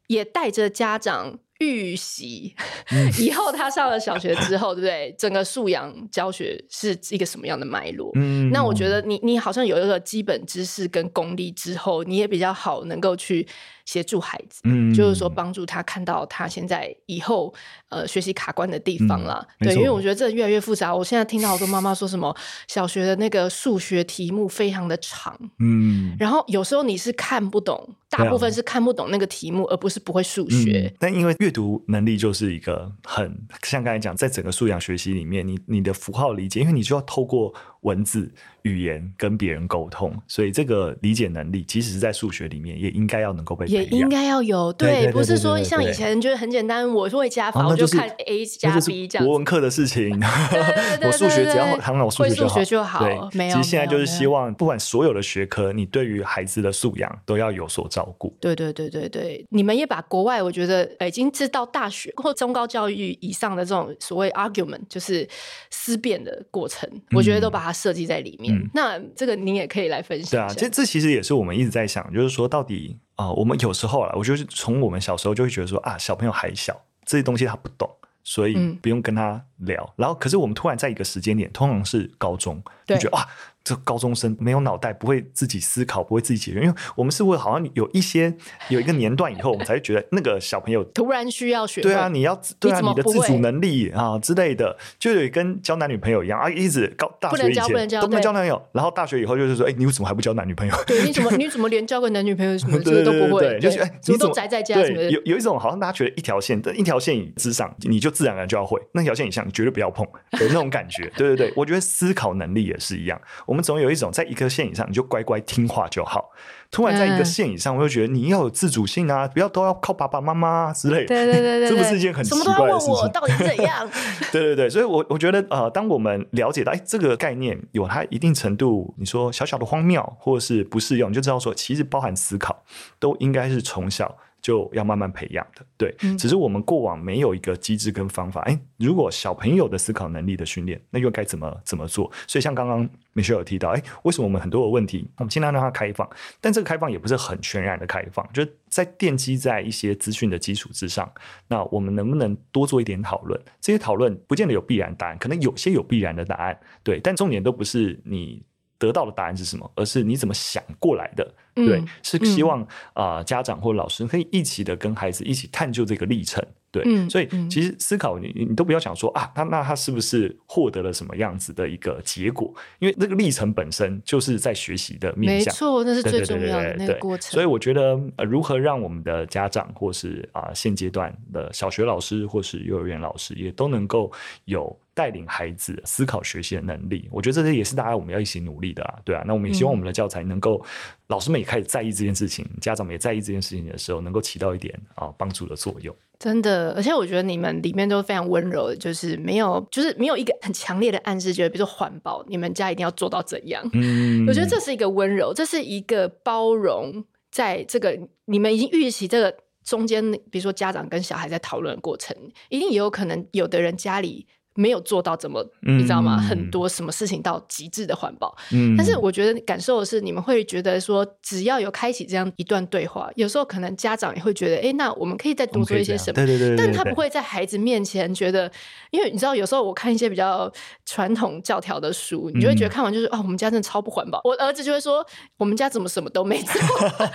也带着家长。预习 以后，他上了小学之后，对不对？整个素养教学是一个什么样的脉络？嗯，那我觉得你你好像有一个基本知识跟功力之后，你也比较好能够去。协助孩子，嗯，就是说帮助他看到他现在以后呃学习卡关的地方啦。嗯、对，因为我觉得这越来越复杂。我现在听到好多妈妈说什么小学的那个数学题目非常的长，嗯，然后有时候你是看不懂，大部分是看不懂那个题目，而不是不会数学。嗯、但因为阅读能力就是一个很像刚才讲，在整个素养学习里面，你你的符号理解，因为你就要透过。文字语言跟别人沟通，所以这个理解能力，即使是在数学里面，也应该要能够被也应该要有。对，不是说像以前就是很简单，我会加法，我就看 A 加 B 这样。国文课的事情 我数学只要谈到数学就好。对，没有。其实现在就是希望，不管所有的学科，你对于孩子的素养都要有所照顾。对对对对对，你们也把国外，我觉得已经知道大学或中高教育以上的这种所谓 argument，就是思辨的过程，我觉得都把它。设计在里面，嗯、那这个您也可以来分享。对啊，这这其实也是我们一直在想，就是说到底啊、呃，我们有时候啊，我就是从我们小时候就会觉得说啊，小朋友还小，这些东西他不懂，所以不用跟他聊。嗯、然后，可是我们突然在一个时间点，通常是高中，就觉得哇。这高中生没有脑袋，不会自己思考，不会自己解决。因为我们是会好像有一些有一个年段以后，我们才会觉得那个小朋友突然需要学。对啊，你要对啊，你，你的自主能力啊之类的，就有跟交男女朋友一样啊，一直高大学以前不能交，都不能交男朋友，然后大学以后就是说，哎，你为什么还不交男女朋友？对，你怎么 你怎么连交个男女朋友什么这个都不会？对，就是哎，你怎么宅在家？对，有有一种好像大家觉得一条线，一条线之上，你就自然而然就要会；那条线以下，你绝对不要碰，有那种感觉。对对对，我觉得思考能力也是一样，我们总有一种在。一个线以上，你就乖乖听话就好。突然在一个线以上，我就觉得你要有自主性啊，不要都要靠爸爸妈妈之类的。对对对，这不是一件很奇怪的事情？我到底怎样？对对对，所以我我觉得呃，当我们了解到哎，这个概念有它一定程度，你说小小的荒谬或者是不适用，你就知道说，其实包含思考都应该是从小。就要慢慢培养的，对，嗯、只是我们过往没有一个机制跟方法。哎，如果小朋友的思考能力的训练，那又该怎么怎么做？所以像刚刚 Michelle 有提到，哎，为什么我们很多的问题，我们尽量让它开放，但这个开放也不是很全然的开放，就是在奠基在一些资讯的基础之上。那我们能不能多做一点讨论？这些讨论不见得有必然答案，可能有些有必然的答案，对，但重点都不是你得到的答案是什么，而是你怎么想过来的。对，嗯、是希望啊、呃，家长或老师可以一起的跟孩子一起探究这个历程。对，嗯、所以其实思考你，你都不要想说啊，他那他是不是获得了什么样子的一个结果？因为那个历程本身就是在学习的面向，没错，那是最重要的那个过程。所以我觉得，呃，如何让我们的家长或是啊、呃、现阶段的小学老师或是幼儿园老师也都能够有带领孩子思考学习的能力，我觉得这些也是大家我们要一起努力的啊。对啊，那我们也希望我们的教材能够。老师们也开始在意这件事情，家长们也在意这件事情的时候，能够起到一点啊帮助的作用。真的，而且我觉得你们里面都非常温柔的，就是没有，就是没有一个很强烈的暗示，觉得比如说环保，你们家一定要做到怎样？嗯，我觉得这是一个温柔，这是一个包容，在这个你们已经预期这个中间，比如说家长跟小孩在讨论的过程，一定也有可能有的人家里。没有做到怎么，你知道吗？嗯、很多什么事情到极致的环保，嗯、但是我觉得感受的是，你们会觉得说，只要有开启这样一段对话，有时候可能家长也会觉得，哎，那我们可以再多做一些什么？对对对，对。但他不会在孩子面前觉得，因为你知道，有时候我看一些比较传统教条的书，你就会觉得看完就是，哦，我们家真的超不环保。我儿子就会说，我们家怎么什么都没做。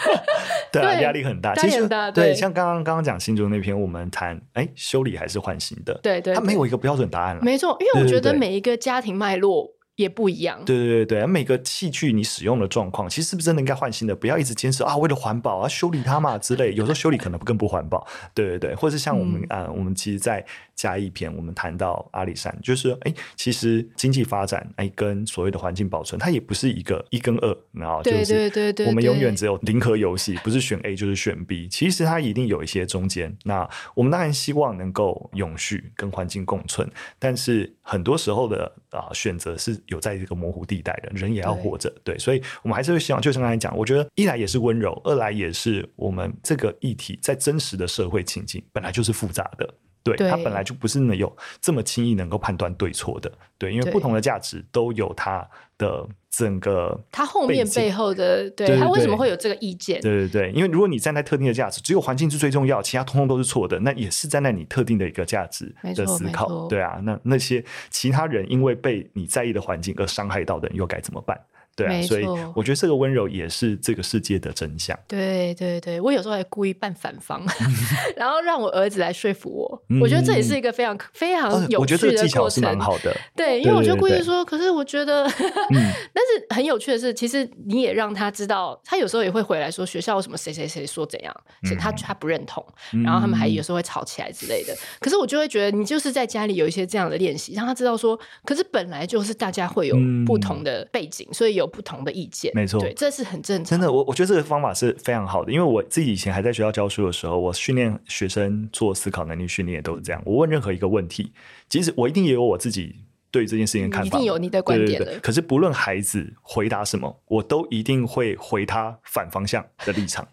对啊，压力很大。其实对，像刚刚刚刚讲新竹那篇，我们谈，哎，修理还是换新的？对对，他没有一个标准答案。没错，因为我觉得每一个家庭脉络也不一样。对对对对，每个器具你使用的状况，其实是不是真的应该换新的？不要一直坚持啊，为了环保啊，修理它嘛之类。有时候修理可能更不环保。对对对，或者像我们啊、嗯呃，我们其实，在。加一篇，我们谈到阿里山，就是哎，其实经济发展哎，跟所谓的环境保存，它也不是一个一跟二，然后就是我们永远只有零和游戏，不是选 A 就是选 B，其实它一定有一些中间。那我们当然希望能够永续跟环境共存，但是很多时候的啊选择是有在这个模糊地带的，人也要活着，对，对，所以我们还是会希望，就像刚才讲，我觉得一来也是温柔，二来也是我们这个议题在真实的社会情境本来就是复杂的。对，对他本来就不是那么有这么轻易能够判断对错的。对，因为不同的价值都有它的整个它后面背后的，对，对对对他为什么会有这个意见？对对对，因为如果你站在特定的价值，只有环境是最重要，其他通通都是错的，那也是站在你特定的一个价值的思考。对啊，那那些其他人因为被你在意的环境而伤害到的人，又该怎么办？对啊，所以我觉得这个温柔也是这个世界的真相。对对对，我有时候还故意扮反方，然后让我儿子来说服我。嗯、我觉得这也是一个非常非常有趣的过程。好的。对，因为我就故意说，可是我觉得，但是很有趣的是，其实你也让他知道，他有时候也会回来说学校为什么谁谁谁说怎样，是他他不认同，然后他们还有时候会吵起来之类的。可是我就会觉得，你就是在家里有一些这样的练习，让他知道说，可是本来就是大家会有不同的背景，所以有。不同的意见，没错，对，这是很正常。真的，我我觉得这个方法是非常好的，因为我自己以前还在学校教书的时候，我训练学生做思考能力训练也都是这样。我问任何一个问题，即使我一定也有我自己对这件事情的看法，一定有你的观点的。对对对，可是不论孩子回答什么，我都一定会回他反方向的立场。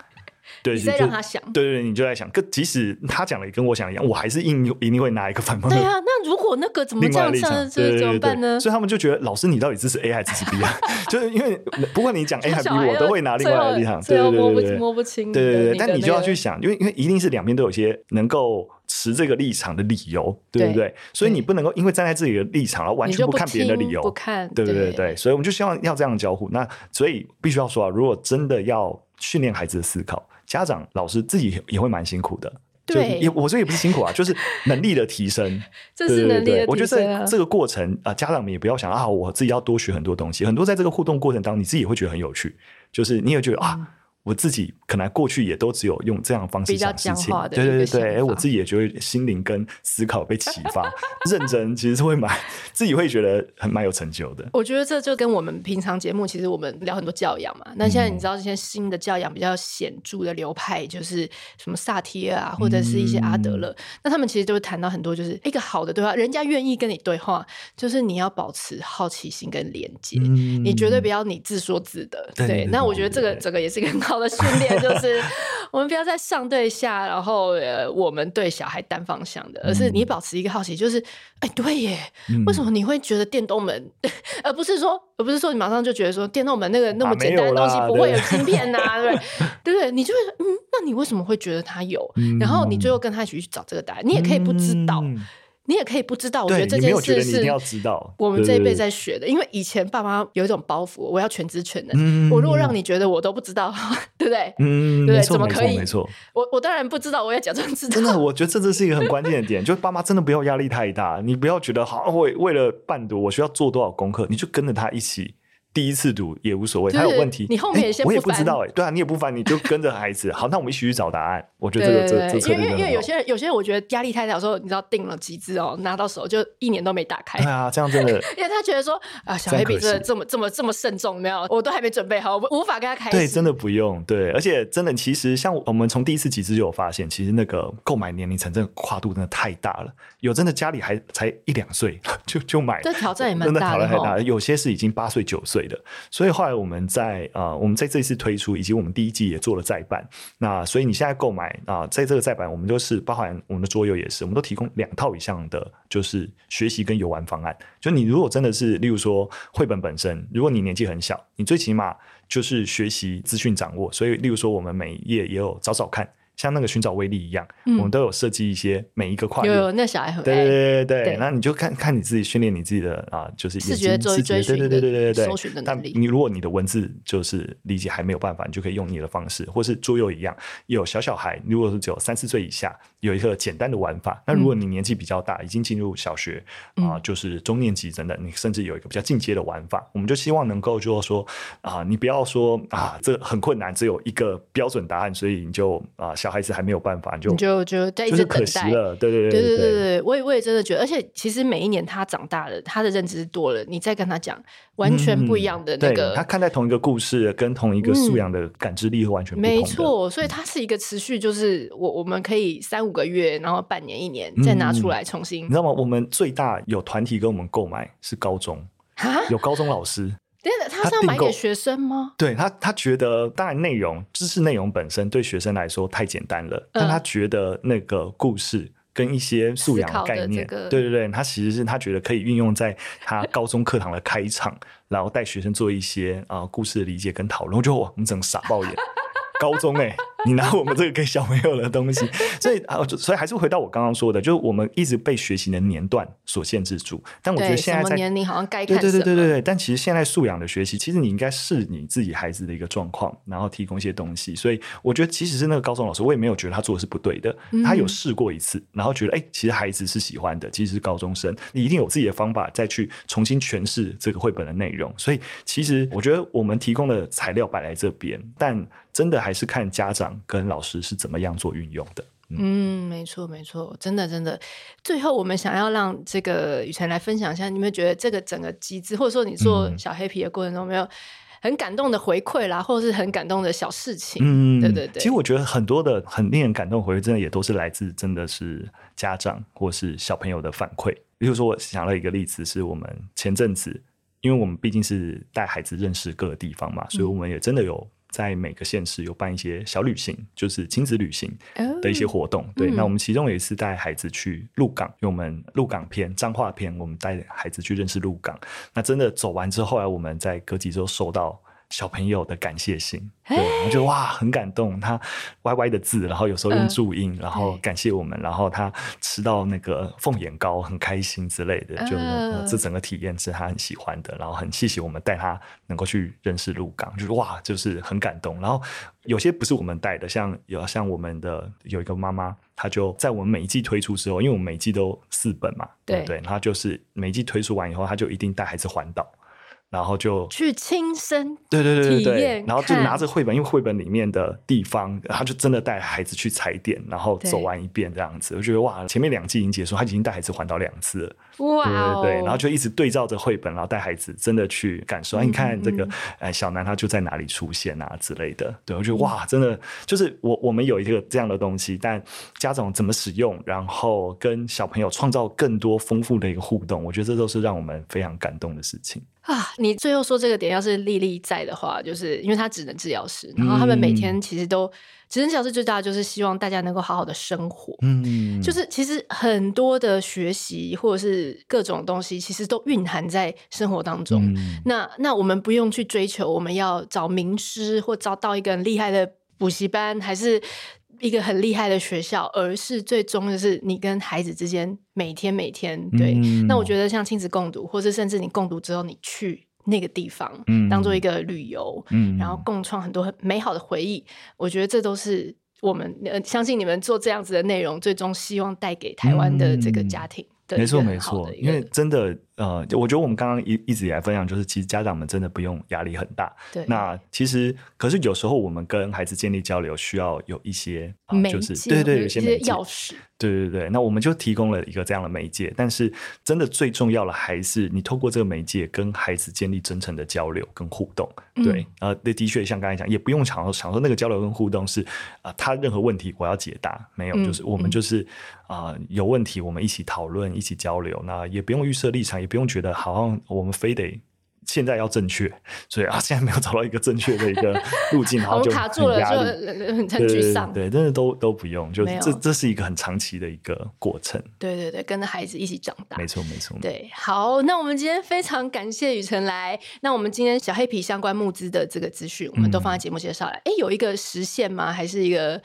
对，你在让他想，对对对，你就在想，跟即使他讲的也跟我想一样，我还是硬一定会拿一个反方向。对啊，那如果那个怎么这样怎么办呢？所以他们就觉得老师，你到底支持 A 还是支持 B 啊？就是因为不管你讲 A 还是 B，我都会拿另外的立场。对对对，摸不摸不清。对对对，但你就要去想，因为因为一定是两边都有些能够持这个立场的理由，对不对？所以你不能够因为站在自己的立场，然后完全不看别人的理由，不看。对对对对，所以我们就希望要这样交互。那所以必须要说啊，如果真的要训练孩子的思考。家长、老师自己也会蛮辛苦的，对，也我说也不是辛苦啊，就是能力的提升，这是能力的提升啊。我觉得这这个过程啊，家长们也不要想啊，我自己要多学很多东西，很多在这个互动过程当中，你自己也会觉得很有趣，就是你也觉得啊。嗯我自己可能过去也都只有用这样的方式想事情，对对对，哎，我自己也觉得心灵跟思考被启发，认真其实是会蛮自己会觉得很蛮有成就的。我觉得这就跟我们平常节目，其实我们聊很多教养嘛。那现在你知道这些新的教养比较显著的流派，就是什么萨提尔啊，或者是一些阿德勒，嗯、那他们其实都会谈到很多，就是一个好的对话，人家愿意跟你对话，就是你要保持好奇心跟连接，嗯、你绝对不要你自说自得。对，对，那我觉得这个整个也是一个很好的训练，就是我们不要在上对下，然后呃，我们对小孩单方向的，而是你保持一个好奇，就是哎，对耶，为什么你会觉得电动门，而不是说，而不是说你马上就觉得说电动门那个那么简单的东西不会有芯片呐，对不对？对不对？你就会嗯，那你为什么会觉得它有？然后你最后跟他一起去找这个答案，你也可以不知道。你也可以不知道，我觉得这件事是 我们这一辈在学的，因为以前爸妈有一种包袱，我要全知全能。我如果让你觉得我都不知道，对不对？嗯，对，怎么可以？没错，我我当然不知道，我也假装知道。真的，我 觉得这这是一个很关键的点，就是爸妈真的不要压力太大，你不要觉得好，为为了伴读，我需要做多少功课，你就跟着他一起。第一次读也无所谓，他有问题，你后面也先不烦，我也不知道哎，对啊，你也不烦，你就跟着孩子。好，那我们一起去找答案。我觉得这个这这，因为因为有些人有些人，我觉得压力太大，有时候你知道订了几支哦，拿到手就一年都没打开。对啊，这样真的，因为他觉得说啊，小黑笔真的这么这么这么慎重，没有，我都还没准备好，我无法跟他开始。对，真的不用。对，而且真的，其实像我们从第一次集资就有发现，其实那个购买年龄层真的跨度真的太大了。有真的家里还才一两岁就就买，这挑战也蛮大的，真的挑战太大。有些是已经八岁九岁的，所以。后来我们在啊、我们在这次推出，以及我们第一季也做了再版。那所以你现在购买啊、在这个再版，我们都是包含我们的桌游也是，我们都提供两套以上的，就是学习跟游玩方案。就你如果真的是，例如说绘本本身，如果你年纪很小，你最起码就是学习资讯掌握。所以，例如说我们每一页也有找找看。像那个寻找威力一样，嗯、我们都有设计一些每一个跨越。有有，那小孩很爱。对对对对对，那你就看看你自己训练你自己的啊，就是视觉追追对对对对对对。搜寻的能力。但你如果你的文字就是理解还没有办法，你就可以用你的方式，或是桌游一样，有小小孩，如果是只有三四岁以下，有一个简单的玩法。那如果你年纪比较大，已经进入小学啊，就是中年级等等，你甚至有一个比较进阶的玩法，我们就希望能够就是说啊，你不要说啊，这很困难，只有一个标准答案，所以你就啊，小孩子还没有办法。就就就在一直等待了，对对对对对对对，我也我也真的觉得，而且其实每一年他长大了，他的认知多了，你再跟他讲完全不一样的那个，他看待同一个故事跟同一个素养的感知力会完全不同。没错，所以它是一个持续，就是我我们可以三五个月，然后半年一年再拿出来重新，你知道吗？我们最大有团体跟我们购买是高中有高中老师。他是要买给学生吗？对他，他觉得当然内容知识内容本身对学生来说太简单了，嗯、但他觉得那个故事跟一些素养概念，这个、对对对，他其实是他觉得可以运用在他高中课堂的开场，然后带学生做一些啊、呃、故事的理解跟讨论，我就哇，我们整个傻爆眼。高中哎、欸，你拿我们这个给小朋友的东西，所以啊，所以还是回到我刚刚说的，就是我们一直被学习的年段所限制住。但我觉得现在在年龄好像该对对对对对对，但其实现在素养的学习，其实你应该是你自己孩子的一个状况，然后提供一些东西。所以我觉得，其实是那个高中老师，我也没有觉得他做的是不对的。他有试过一次，然后觉得哎、欸，其实孩子是喜欢的，其实是高中生，你一定有自己的方法再去重新诠释这个绘本的内容。所以其实我觉得我们提供的材料摆在这边，但。真的还是看家长跟老师是怎么样做运用的。嗯，嗯，没错，没错，真的，真的。最后，我们想要让这个雨辰来分享一下，你们觉得这个整个机制，或者说你做小黑皮的过程中，有没有很感动的回馈啦，或者是很感动的小事情？嗯，对对对。其实我觉得很多的很令人感动的回馈，真的也都是来自真的是家长或是小朋友的反馈。比如说，我想了一个例子，是我们前阵子，因为我们毕竟是带孩子认识各个地方嘛，所以我们也真的有。在每个县市有办一些小旅行，就是亲子旅行的一些活动。Oh, 对，嗯、那我们其中有一次带孩子去鹿港，因为我们鹿港片、彰化片，我们带孩子去认识鹿港。那真的走完之后，来我们在隔几周收到。小朋友的感谢信，对，我觉得哇，很感动。他歪歪的字，然后有时候用注音，然后感谢我们，然后他吃到那个凤眼糕，很开心之类的，就这整个体验是他很喜欢的。然后很谢谢我们带他能够去认识鹿港，就是哇，就是很感动。然后有些不是我们带的，像有像我们的有一个妈妈，她就在我们每一季推出之后，因为我们每一季都四本嘛，对对，然后就是每一季推出完以后，她就一定带孩子环岛。然后就去亲身对对对对对，然后就拿着绘本，因为绘本里面的地方，他就真的带孩子去踩点，然后走完一遍这样子。我觉得哇，前面两季已经结束，他已经带孩子环岛两次了。哇、哦，对对对，然后就一直对照着绘本，然后带孩子真的去感受。嗯、你看这个，哎，小南他就在哪里出现啊之类的。对，我觉得哇，真的就是我我们有一个这样的东西，但家长怎么使用，然后跟小朋友创造更多丰富的一个互动，我觉得这都是让我们非常感动的事情。啊，你最后说这个点，要是丽丽在的话，就是因为她只能治疗师，然后他们每天其实都只能治疗师最大的就是希望大家能够好好的生活，嗯，就是其实很多的学习或者是各种东西，其实都蕴含在生活当中。嗯、那那我们不用去追求，我们要找名师或找到一个很厉害的补习班，还是。一个很厉害的学校，而是最终的是你跟孩子之间每天每天对。嗯、那我觉得像亲子共读，或是甚至你共读之后，你去那个地方，嗯、当做一个旅游，嗯、然后共创很多很美好的回忆。我觉得这都是我们呃相信你们做这样子的内容，最终希望带给台湾的这个家庭。嗯、没错没错，因为真的。呃，我觉得我们刚刚一一直以来分享，就是其实家长们真的不用压力很大。对，那其实可是有时候我们跟孩子建立交流，需要有一些，呃、就是介对对，有些钥匙。对对对，那我们就提供了一个这样的媒介。但是真的最重要的还是你透过这个媒介跟孩子建立真诚的交流跟互动。对，呃、嗯，那的确像刚才讲，也不用想说想说那个交流跟互动是啊、呃，他任何问题我要解答，没有，就是我们就是啊、有问题我们一起讨论，一起交流。那也不用预设立场，也不用觉得好像。我们非得现在要正确，所以啊，现在没有找到一个正确的一个 路径，然后就卡住了，就很沮丧。对，真的都都不用，就这这是一个很长期的一个过程。对对对，跟着孩子一起长大，没错没错。对，好，那我们今天非常感谢雨辰来。那我们今天小黑皮相关募资的这个资讯，我们都放在节目介绍了。哎、嗯，有一个实现吗？还是一个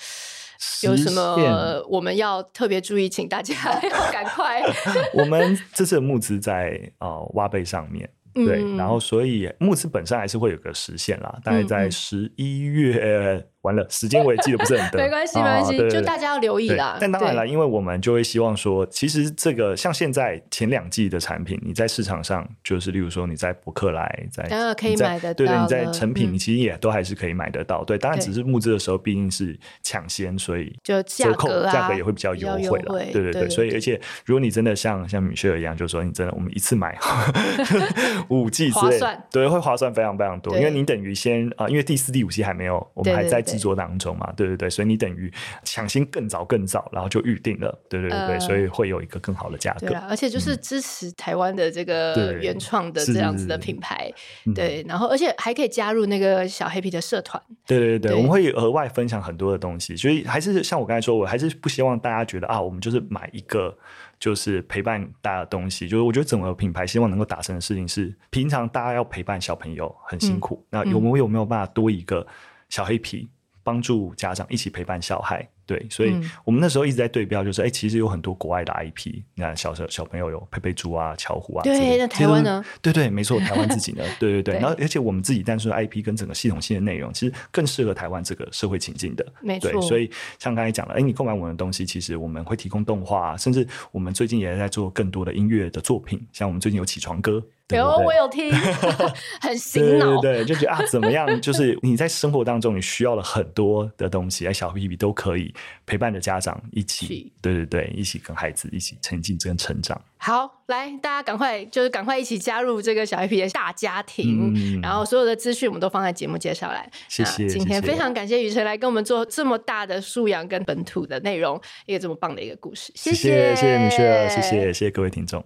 有什么我们要特别注意，请大家 要赶快。我们这次的募资在呃挖贝上面。对，然后所以募资本身还是会有个时限啦，大概在十一月。完了，时间我也记得不是很对。没关系，没关系，就大家要留意啦。但当然了，因为我们就会希望说，其实这个像现在前两季的产品，你在市场上就是，例如说你在博客来，在可以买得到，对对，你在成品，你其实也都还是可以买得到。对，当然只是募资的时候毕竟是抢先，所以就折扣价格也会比较优惠了。对对对，所以而且如果你真的像像米雪儿一样，就是说你真的我们一次买 五季之类，对，会划算非常非常多，因为你等于先啊，因为第四、第五季还没有，我们还在计制作当中嘛，对对对，所以你等于抢先更早更早，然后就预定了，对对对对，呃、所以会有一个更好的价格。对啊，而且就是支持台湾的这个原创的这样子的品牌，对，对，然后而且还可以加入那个小黑皮的社团。对对对，对我们会额外分享很多的东西，所以还是像我刚才说，我还是不希望大家觉得啊，我们就是买一个。就是陪伴大家的东西，就是我觉得整个品牌希望能够达成的事情是，平常大家要陪伴小朋友很辛苦，嗯、那有没有有没有办法多一个小黑皮帮助家长一起陪伴小孩？对，所以我们那时候一直在对标，就是哎、欸，其实有很多国外的 IP，你看小小小朋友有佩佩猪啊、巧虎啊，对，那台湾呢？对对，没错，台湾自己呢，对对对，然后而且我们自己单纯的 IP 跟整个系统性的内容，其实更适合台湾这个社会情境的，没错。对，所以像刚才讲了，哎、欸，你购买我们的东西，其实我们会提供动画，甚至我们最近也在做更多的音乐的作品，像我们最近有起床歌。有，我有听，很洗脑。对对对，就觉得啊，怎么样？就是你在生活当中，你需要了很多的东西，哎，小屁屁都可以陪伴着家长一起，对对对，一起跟孩子一起沉浸跟成长。好，来，大家赶快，就是赶快一起加入这个小 IP 的大家庭。嗯、然后所有的资讯我们都放在节目介绍来。谢谢。今天非常感谢雨辰来跟我们做这么大的素养跟本土的内容，一个这么棒的一个故事。谢谢，谢谢米雪儿，谢谢，谢谢各位听众。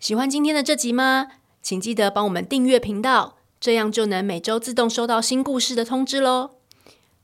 喜欢今天的这集吗？请记得帮我们订阅频道，这样就能每周自动收到新故事的通知喽。